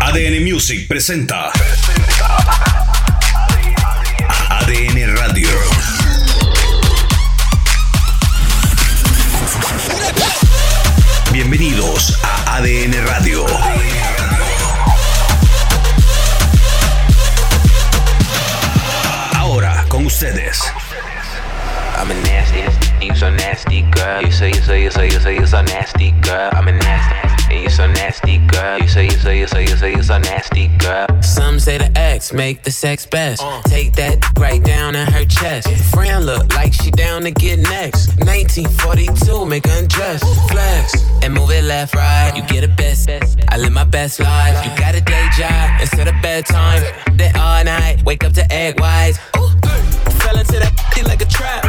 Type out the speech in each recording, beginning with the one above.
ADN Music presenta ADN Radio. Bienvenidos a ADN Radio. Ahora con ustedes. I'm a nasty, you so nasty, girl. You say, you say, you say, you say, you so nasty, girl. I'm a nasty, and you so nasty, girl. You say, you say, you say, you say, you so nasty, girl. Some say the X make the sex best. Uh. Take that right down in her chest. Friend look like she down to get next. 1942, make undress. Flex and move it left, right. You get a best. I live my best life. You got a day job instead of bedtime. Then all night, wake up to egg whites. Fell into that like a trap.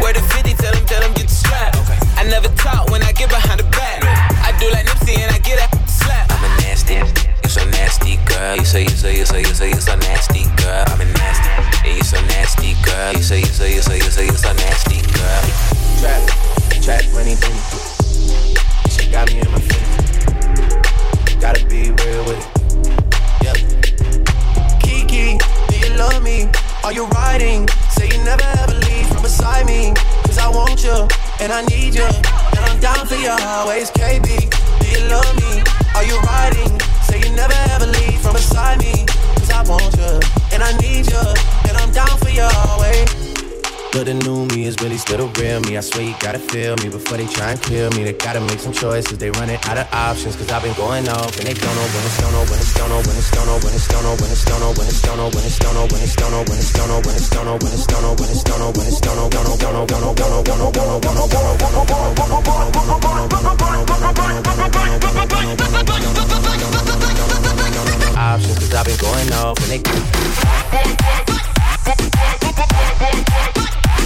Where the 50, tell him, tell him get the strap. I never talk when I get behind the back. I do like Nipsey and I get a slap. I'm a nasty, you so nasty, girl. You say, you say, you say, you say, you so nasty, girl. I'm a nasty, and you so nasty, girl. You say, you say, you say, you say, you so nasty, girl. Trap, trap, money, baby. She got me in my feelings. Gotta be real with it. Yeah. Kiki, do you love me? Are you riding? Say you never ever leave from beside me. Cause I want you, and I need you. And I'm down for you always, KB. But the new me is really still the real me. I swear you gotta feel me before they try and kill me. They gotta make some choices. They running out of options. Cause I've been going off and they don't know when it's don't know when it's don't know when it's don't know when it's don't know when it's don't know when it's don't know when it's don't know when it's don't know when it's don't know when it's don't know when it's don't know when it's don't know when it's don't know don't know don't know don't know don't know don't know don't know don't know don't know don't know don't know Options, cause I've been going off and they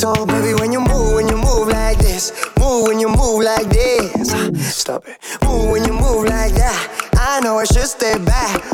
So, baby, when you move, when you move like this, move when you move like this. Stop it. Move when you move like that. I know I should stay back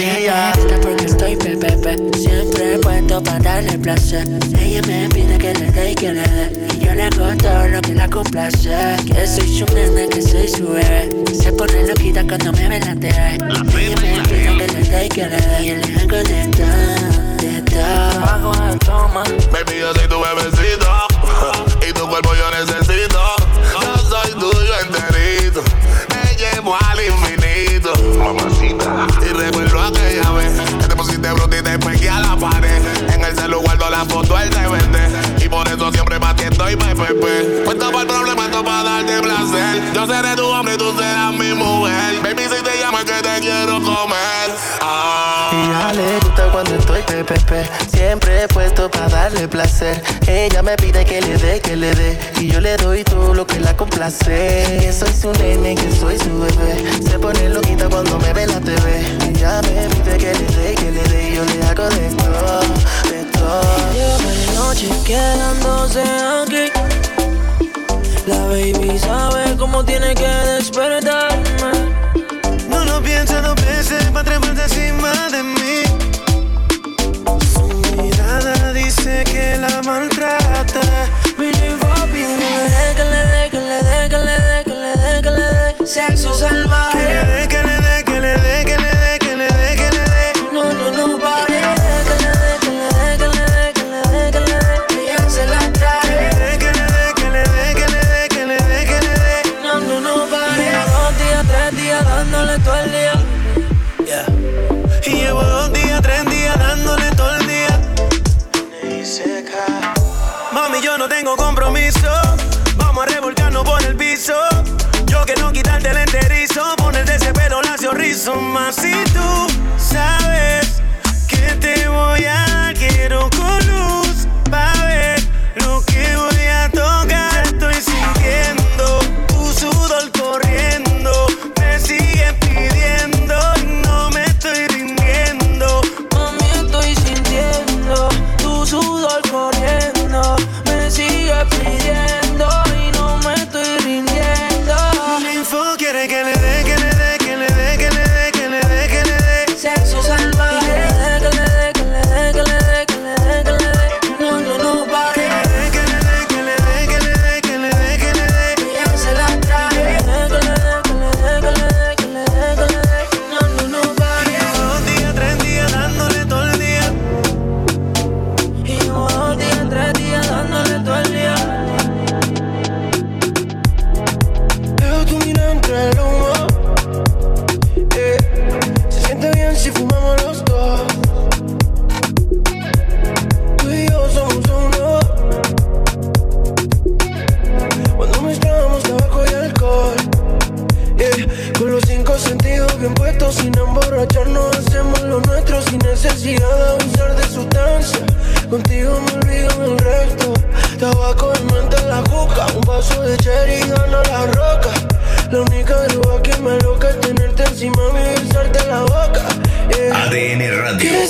confía. porque estoy pepepe, siempre puesto para darle placer. Ella me pide que le dé y que le dé, y yo le hago todo lo que la complace. Que soy su nene, que soy su bebé, se pone loquita cuando me ve la tele. Ella me pide que le dé y que le dé, y le hago de todo. FP. Pues. Puesto por problema, todo para darte placer. Yo seré tu hombre, y tú serás mi mujer. Baby, si te llamo que te quiero comer. Ah. Y ya le gusta cuando estoy PPP. Siempre he puesto para darle placer. Ella me pide que le dé, que le dé. Y yo le doy todo lo que la complace. Que soy su nene, que soy su bebé. Se pone loquita cuando me ve la TV. Ella me pide que le dé, que le dé. Y yo le hago de todo. Lleva la noche quedándose aquí. La baby sabe cómo tiene que despertarme. No lo pienses dos veces pa' tres encima de mí. Su mirada dice que la maltrata. Mire, papi, déjale, déjale, déjale, déjale, déjale, déjale, sexo salvaje.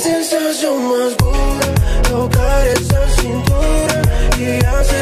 sensación más pura, tocar esa cintura y hacer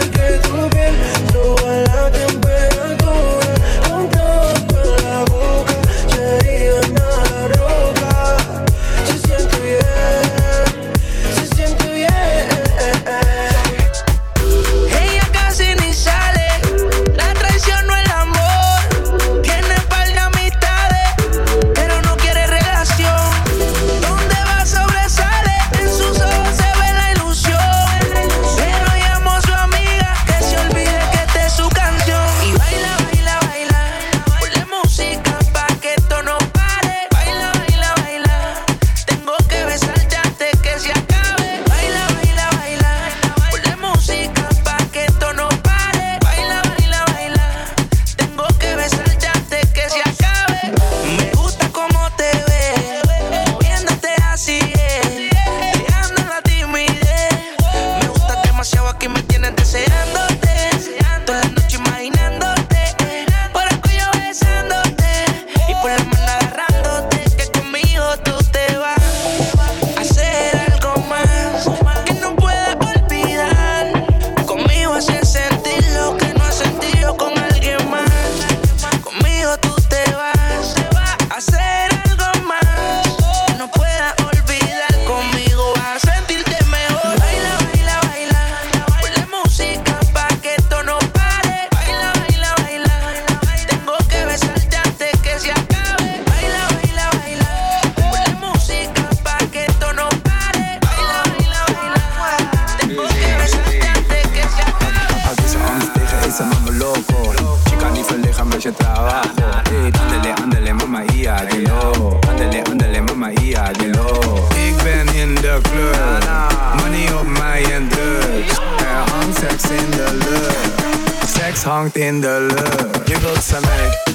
abajo. Hey, ándale, ándale, mama, ja, dilo. Ándale, ándale, mama, ja, dilo. Ik ben in de club, money op mij en drugs. Er hangt seks in de lucht, seks hangt in de lucht. Je wilt ze mee,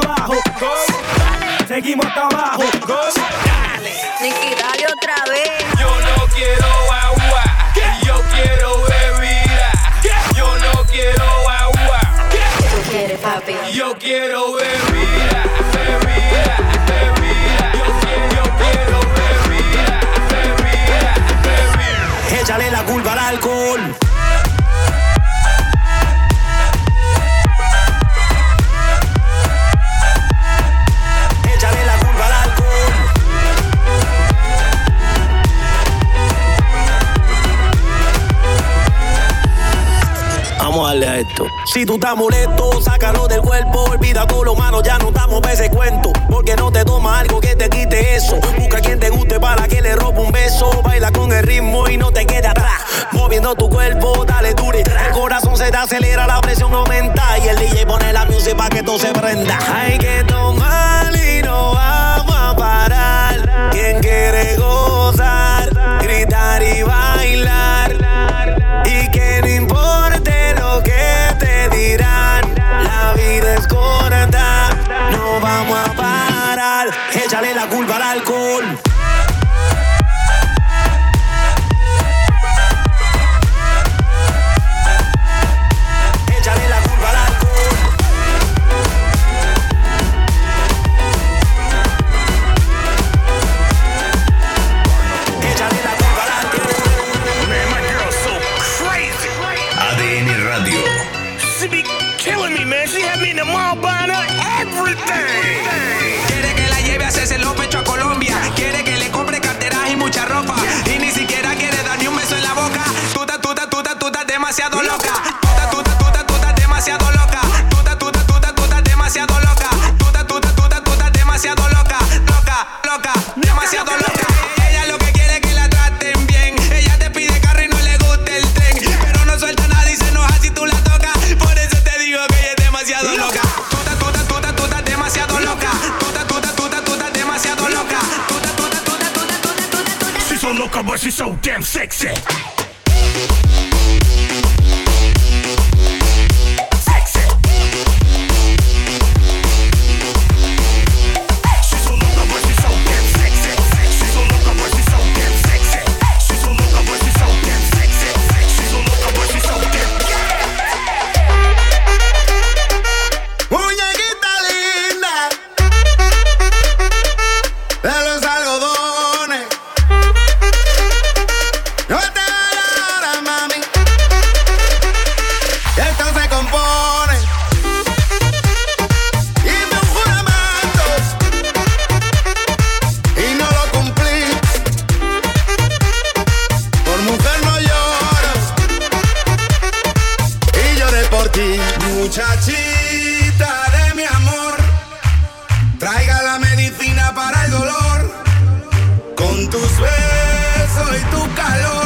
Seguimos hasta abajo. Seguimos hasta abajo. Nicky, dale otra vez. Yo no quiero agua, yo quiero bebida. Yo no quiero agua, ¿Tú quieres, papi? yo quiero bebida, bebida, bebida. Yo quiero, yo quiero bebida, bebida, bebida. Échale la culpa al alcohol. Si tú estás molesto, sácalo del cuerpo. Olvida con los manos, ya no estamos para ese cuento. Porque no te toma algo que te quite eso. Busca quien te guste para que le robe un beso. Baila con el ritmo y no te quede atrás. Moviendo tu cuerpo, dale dure. El corazón se te acelera, la presión aumenta. Y el DJ pone la música para que todo se prenda. Hay que tomar y no vamos a parar. Quien quiere gozar, gritar y bailar. Y que la culpa al alcohol. Demasiado loca. Tú estás demasiado muchachita de mi amor. Traiga la medicina para el dolor. Con tus besos y tu calor,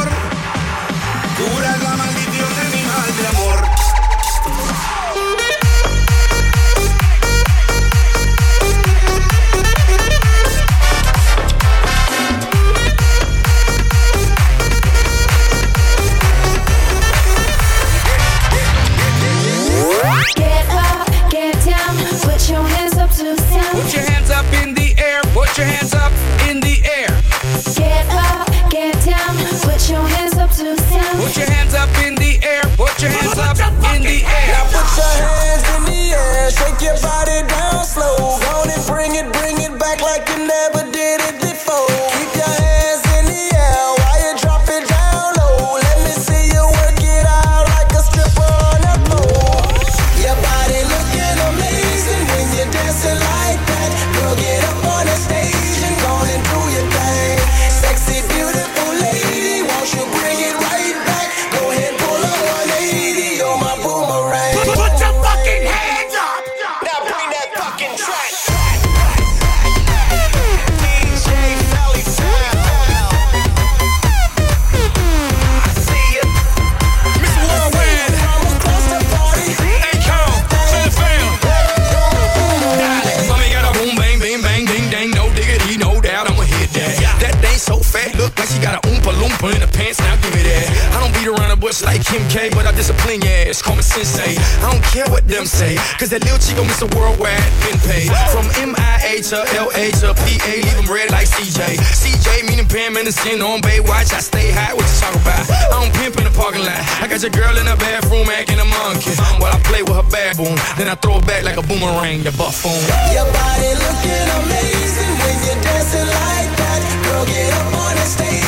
cause that little chico Mr. Worldwide been paid. From MIA to LA to PA, leave them red like CJ. CJ meaning Pam and the sin on Baywatch. I stay high, what you talk about? I don't pimp in the parking lot. I got your girl in the bathroom acting a monkey. While I play with her baboon, then I throw it back like a boomerang, the buffoon. Your body looking amazing when you're dancing like that. Girl, get up on the stage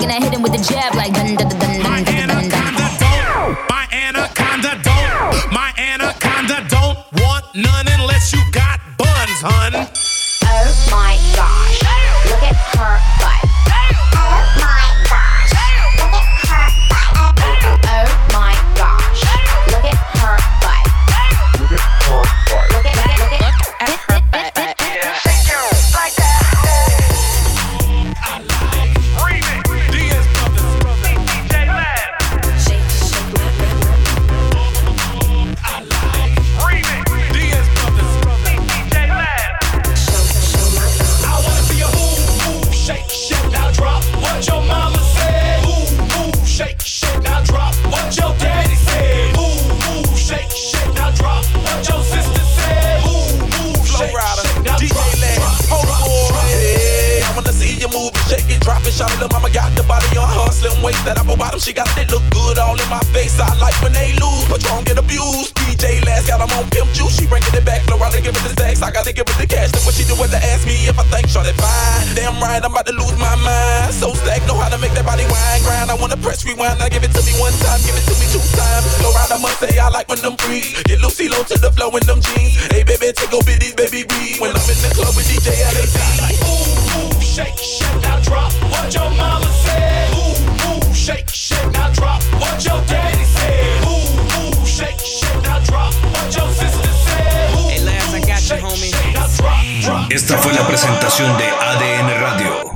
and I hit him with a jab like dun dun dun. Abused. DJ last got 'em on pimp juice. She bringing it back, Florida give it the sex. I gotta give it the cash. Then what she do with to ask me if I think short fine. Damn right, I'm about to lose my mind. So stack, know how to make that body wine grind. I wanna press rewind, now give it to me one time, give it to me two times. Florida must say I like when them freeze. Get Lucy low to the flow in them jeans. Hey baby, take over these baby breathe. When I'm in the club with DJ LAC. Move, move, shake, shake, now drop what your mama said. Move, move, shake, shake, now drop what your daddy Esta fue la presentación de ADN Radio.